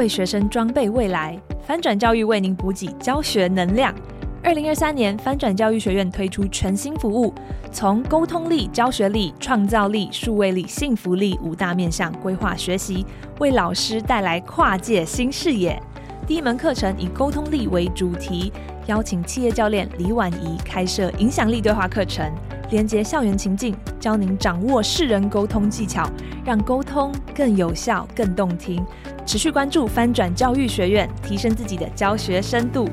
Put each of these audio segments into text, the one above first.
为学生装备未来，翻转教育为您补给教学能量。二零二三年，翻转教育学院推出全新服务，从沟通力、教学力、创造力、数位力、幸福力五大面向规划学习，为老师带来跨界新视野。第一门课程以沟通力为主题，邀请企业教练李婉仪开设影响力对话课程，连接校园情境，教您掌握世人沟通技巧，让沟通更有效、更动听。持续关注翻转教育学院，提升自己的教学深度。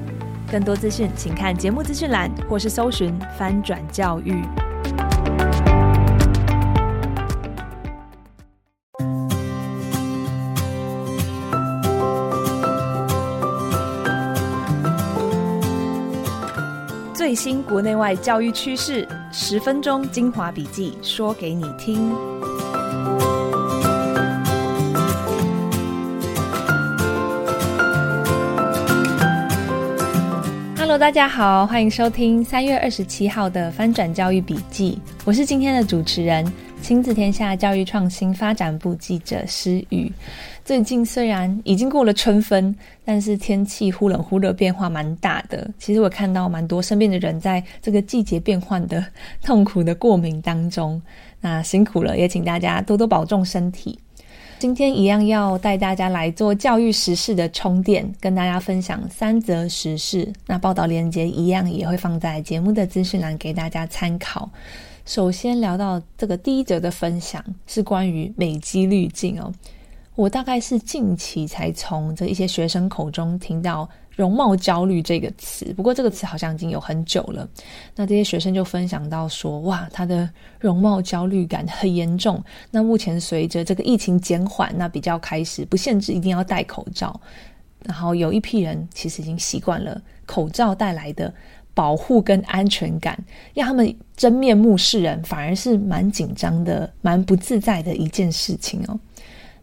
更多资讯，请看节目资讯栏，或是搜寻“翻转教育”。最新国内外教育趋势，十分钟精华笔记，说给你听。大家好，欢迎收听三月二十七号的翻转教育笔记。我是今天的主持人，亲子天下教育创新发展部记者施雨。最近虽然已经过了春分，但是天气忽冷忽热，变化蛮大的。其实我看到蛮多身边的人在这个季节变换的痛苦的过敏当中，那辛苦了，也请大家多多保重身体。今天一样要带大家来做教育时事的充电，跟大家分享三则时事。那报道链接一样也会放在节目的资讯栏给大家参考。首先聊到这个第一则的分享是关于美肌滤镜哦，我大概是近期才从这一些学生口中听到。容貌焦虑这个词，不过这个词好像已经有很久了。那这些学生就分享到说，哇，他的容貌焦虑感很严重。那目前随着这个疫情减缓，那比较开始不限制一定要戴口罩。然后有一批人其实已经习惯了口罩带来的保护跟安全感，让他们真面目示人，反而是蛮紧张的、蛮不自在的一件事情哦。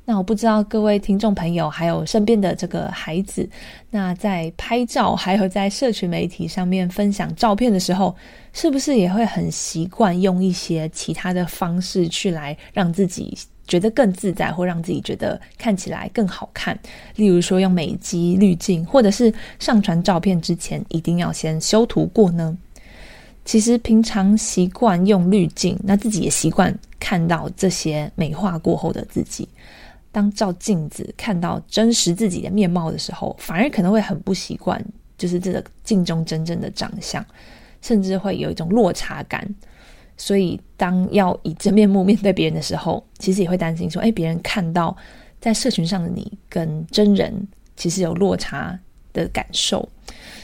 那我不知道各位听众朋友，还有身边的这个孩子，那在拍照还有在社群媒体上面分享照片的时候，是不是也会很习惯用一些其他的方式去来让自己觉得更自在，或让自己觉得看起来更好看？例如说用美肌滤镜，或者是上传照片之前一定要先修图过呢？其实平常习惯用滤镜，那自己也习惯看到这些美化过后的自己。当照镜子看到真实自己的面貌的时候，反而可能会很不习惯，就是这个镜中真正的长相，甚至会有一种落差感。所以，当要以真面目面对别人的时候，其实也会担心说：哎，别人看到在社群上的你跟真人其实有落差的感受。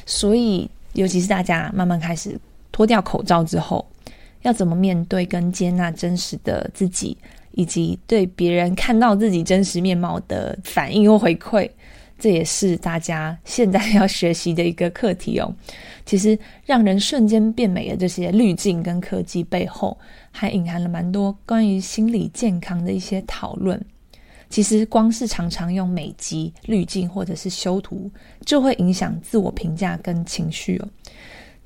所以，尤其是大家慢慢开始脱掉口罩之后，要怎么面对跟接纳真实的自己？以及对别人看到自己真实面貌的反应或回馈，这也是大家现在要学习的一个课题哦。其实，让人瞬间变美的这些滤镜跟科技背后，还隐含了蛮多关于心理健康的一些讨论。其实，光是常常用美肌滤镜或者是修图，就会影响自我评价跟情绪哦。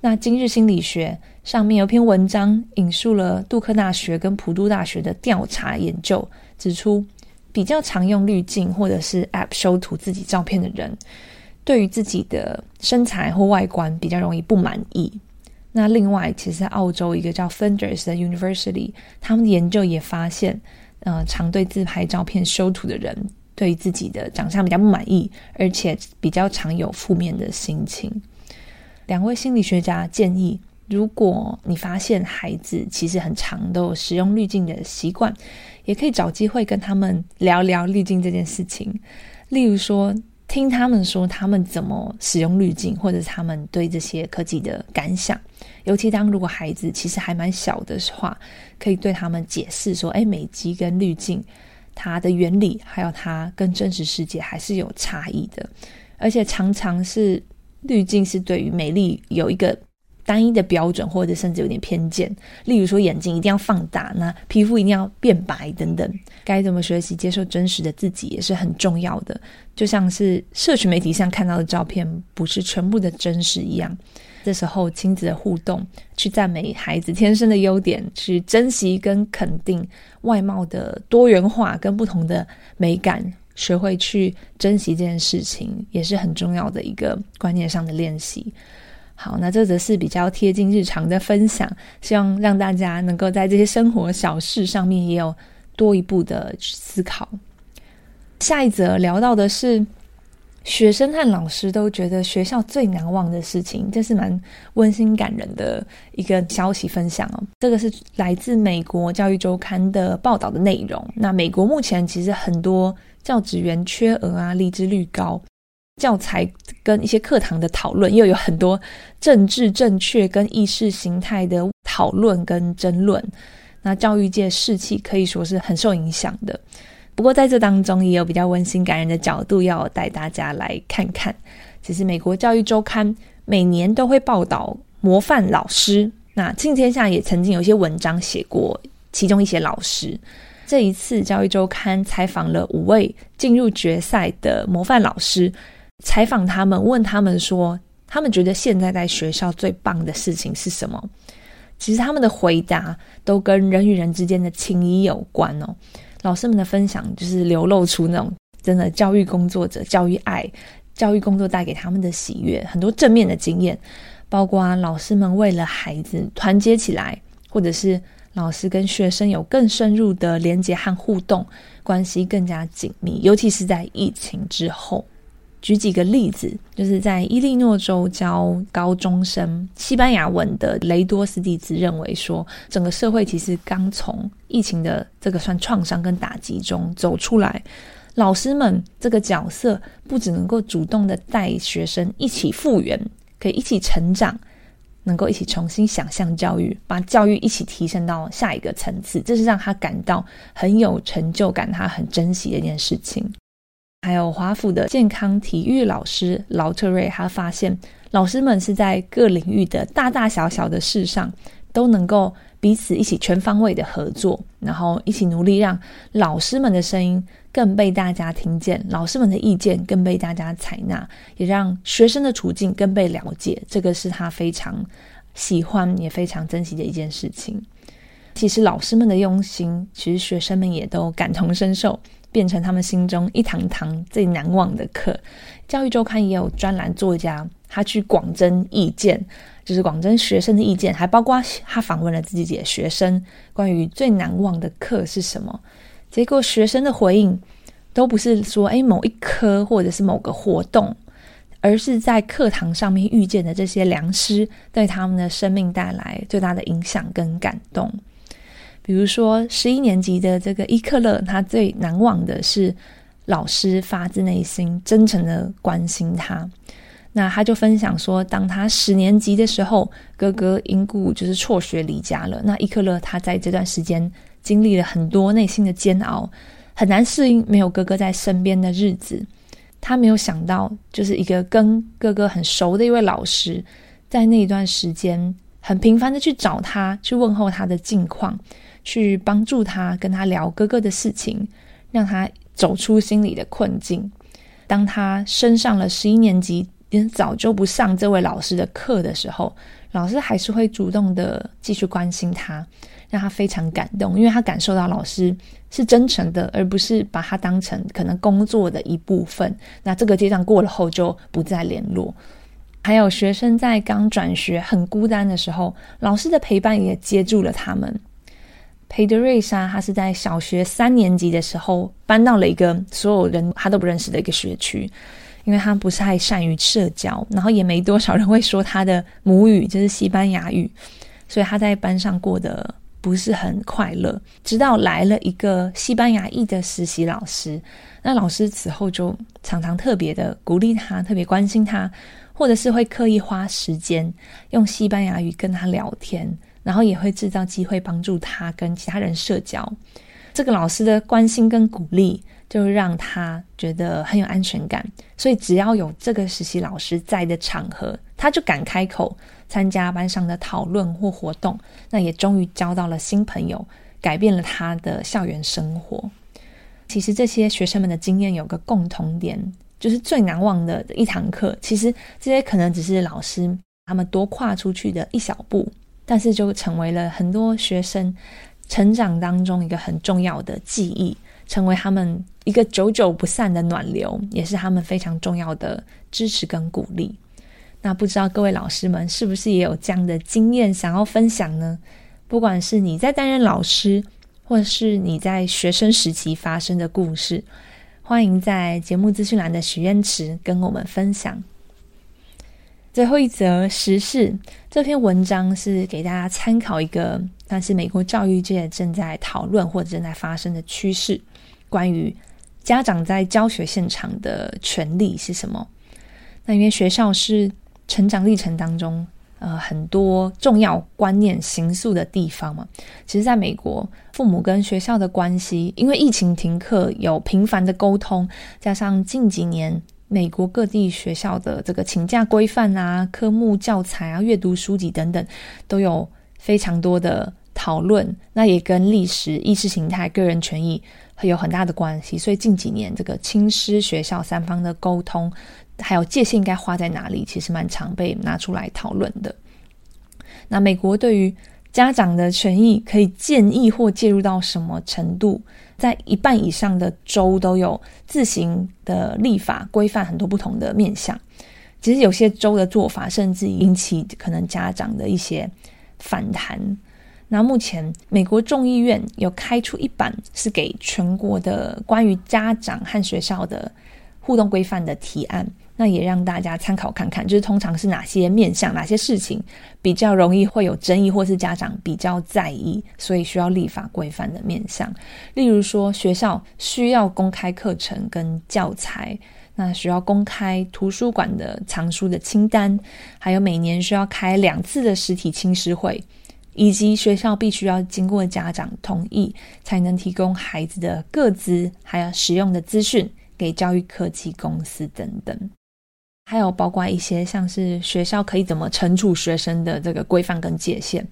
那今日心理学上面有篇文章引述了杜克大学跟普渡大学的调查研究，指出比较常用滤镜或者是 App 修图自己照片的人，对于自己的身材或外观比较容易不满意。那另外，其实在澳洲一个叫 Flinders 的 University，他们的研究也发现，呃，常对自拍照片修图的人，对于自己的长相比较不满意，而且比较常有负面的心情。两位心理学家建议，如果你发现孩子其实很常都有使用滤镜的习惯，也可以找机会跟他们聊聊滤镜这件事情。例如说，听他们说他们怎么使用滤镜，或者他们对这些科技的感想。尤其当如果孩子其实还蛮小的话，可以对他们解释说：“哎，美肌跟滤镜它的原理，还有它跟真实世界还是有差异的，而且常常是。”滤镜是对于美丽有一个单一的标准，或者甚至有点偏见。例如说，眼睛一定要放大，那皮肤一定要变白等等。该怎么学习接受真实的自己也是很重要的。就像是社群媒体上看到的照片不是全部的真实一样。这时候亲子的互动，去赞美孩子天生的优点，去珍惜跟肯定外貌的多元化跟不同的美感，学会去珍惜这件事情，也是很重要的一个观念上的练习。好，那这则是比较贴近日常的分享，希望让大家能够在这些生活小事上面也有多一步的思考。下一则聊到的是学生和老师都觉得学校最难忘的事情，这是蛮温馨感人的一个消息分享哦。这个是来自美国教育周刊的报道的内容。那美国目前其实很多教职员缺额啊，离职率高。教材跟一些课堂的讨论，又有很多政治正确跟意识形态的讨论跟争论，那教育界士气可以说是很受影响的。不过在这当中，也有比较温馨感人的角度要带大家来看看。其实美国教育周刊每年都会报道模范老师，那《亲子天下》也曾经有一些文章写过其中一些老师。这一次教育周刊采访了五位进入决赛的模范老师。采访他们，问他们说，他们觉得现在在学校最棒的事情是什么？其实他们的回答都跟人与人之间的情谊有关哦。老师们的分享就是流露出那种真的教育工作者、教育爱、教育工作带给他们的喜悦，很多正面的经验，包括老师们为了孩子团结起来，或者是老师跟学生有更深入的连接和互动，关系更加紧密，尤其是在疫情之后。举几个例子，就是在伊利诺州教高中生西班牙文的雷多斯蒂兹认为说，整个社会其实刚从疫情的这个算创伤跟打击中走出来，老师们这个角色不只能够主动的带学生一起复原，可以一起成长，能够一起重新想象教育，把教育一起提升到下一个层次，这是让他感到很有成就感，他很珍惜的一件事情。还有华府的健康体育老师劳特瑞，他发现老师们是在各领域的大大小小的事上都能够彼此一起全方位的合作，然后一起努力让老师们的声音更被大家听见，老师们的意见更被大家采纳，也让学生的处境更被了解。这个是他非常喜欢也非常珍惜的一件事情。其实老师们的用心，其实学生们也都感同身受。变成他们心中一堂堂最难忘的课。教育周刊也有专栏作家，他去广征意见，就是广征学生的意见，还包括他访问了自己的学生，关于最难忘的课是什么。结果学生的回应都不是说诶某一科或者是某个活动，而是在课堂上面遇见的这些良师，对他们的生命带来最大的影响跟感动。比如说，十一年级的这个伊克勒，他最难忘的是老师发自内心、真诚的关心他。那他就分享说，当他十年级的时候，哥哥因故就是辍学离家了。那伊克勒他在这段时间经历了很多内心的煎熬，很难适应没有哥哥在身边的日子。他没有想到，就是一个跟哥哥很熟的一位老师，在那一段时间很频繁的去找他，去问候他的近况。去帮助他，跟他聊哥哥的事情，让他走出心里的困境。当他升上了十一年级，早就不上这位老师的课的时候，老师还是会主动的继续关心他，让他非常感动，因为他感受到老师是真诚的，而不是把他当成可能工作的一部分。那这个阶段过了后就不再联络。还有学生在刚转学很孤单的时候，老师的陪伴也接住了他们。裴德瑞莎，他是在小学三年级的时候搬到了一个所有人他都不认识的一个学区，因为他不太善于社交，然后也没多少人会说他的母语就是西班牙语，所以他在班上过得不是很快乐。直到来了一个西班牙裔的实习老师，那老师此后就常常特别的鼓励他，特别关心他，或者是会刻意花时间用西班牙语跟他聊天。然后也会制造机会帮助他跟其他人社交。这个老师的关心跟鼓励，就让他觉得很有安全感。所以只要有这个实习老师在的场合，他就敢开口参加班上的讨论或活动。那也终于交到了新朋友，改变了他的校园生活。其实这些学生们的经验有个共同点，就是最难忘的一堂课。其实这些可能只是老师他们多跨出去的一小步。但是就成为了很多学生成长当中一个很重要的记忆，成为他们一个久久不散的暖流，也是他们非常重要的支持跟鼓励。那不知道各位老师们是不是也有这样的经验想要分享呢？不管是你在担任老师，或是你在学生时期发生的故事，欢迎在节目资讯栏的许愿池跟我们分享。最后一则时事，这篇文章是给大家参考一个，但是美国教育界正在讨论或者正在发生的趋势，关于家长在教学现场的权利是什么？那因为学校是。成长历程当中，呃，很多重要观念形塑的地方嘛。其实，在美国，父母跟学校的关系，因为疫情停课，有频繁的沟通，加上近几年美国各地学校的这个请假规范啊、科目教材啊、阅读书籍等等，都有非常多的讨论。那也跟历史、意识形态、个人权益有很大的关系。所以近几年，这个亲师学校三方的沟通。还有界限应该画在哪里，其实蛮常被拿出来讨论的。那美国对于家长的权益可以建议或介入到什么程度？在一半以上的州都有自行的立法规范很多不同的面向。其实有些州的做法甚至引起可能家长的一些反弹。那目前美国众议院有开出一版是给全国的关于家长和学校的互动规范的提案。那也让大家参考看看，就是通常是哪些面向、哪些事情比较容易会有争议，或是家长比较在意，所以需要立法规范的面向。例如说，学校需要公开课程跟教材，那需要公开图书馆的藏书的清单，还有每年需要开两次的实体亲师会，以及学校必须要经过家长同意才能提供孩子的个资，还有使用的资讯给教育科技公司等等。还有包括一些像是学校可以怎么惩处学生的这个规范跟界限，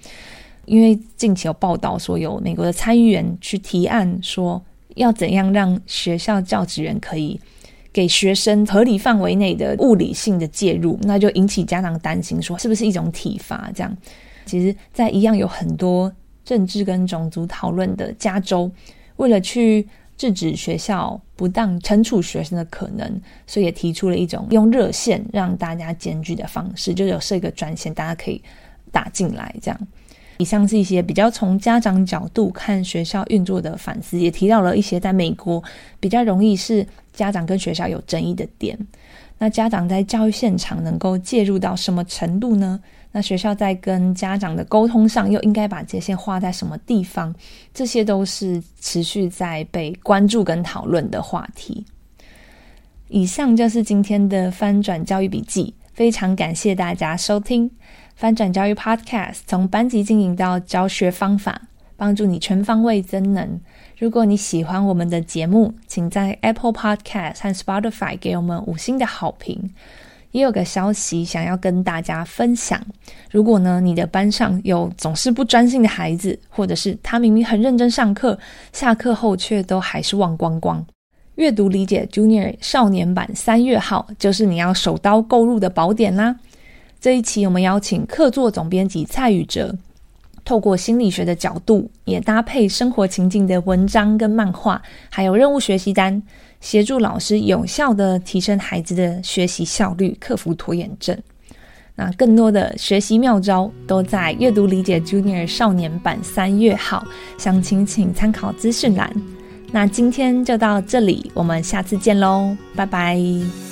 因为近期有报道说，有美国的参议员去提案说，要怎样让学校教职员可以给学生合理范围内的物理性的介入，那就引起家长担心，说是不是一种体罚？这样，其实，在一样有很多政治跟种族讨论的加州，为了去。制止学校不当惩处学生的可能，所以也提出了一种用热线让大家检举的方式，就有设一个专线，大家可以打进来。这样，以上是一些比较从家长角度看学校运作的反思，也提到了一些在美国比较容易是家长跟学校有争议的点。那家长在教育现场能够介入到什么程度呢？那学校在跟家长的沟通上，又应该把界限画在什么地方？这些都是持续在被关注跟讨论的话题。以上就是今天的翻转教育笔记，非常感谢大家收听翻转教育 Podcast，从班级经营到教学方法，帮助你全方位增能。如果你喜欢我们的节目，请在 Apple Podcast 和 Spotify 给我们五星的好评。也有个消息想要跟大家分享。如果呢，你的班上有总是不专心的孩子，或者是他明明很认真上课，下课后却都还是忘光光，阅读理解 Junior 少年版三月号就是你要手刀购入的宝典啦。这一期我们邀请客座总编辑蔡宇哲，透过心理学的角度，也搭配生活情境的文章跟漫画，还有任务学习单。协助老师有效地提升孩子的学习效率，克服拖延症。那更多的学习妙招都在阅读理解 Junior 少年版三月号，详情请参考资讯栏。那今天就到这里，我们下次见喽，拜拜。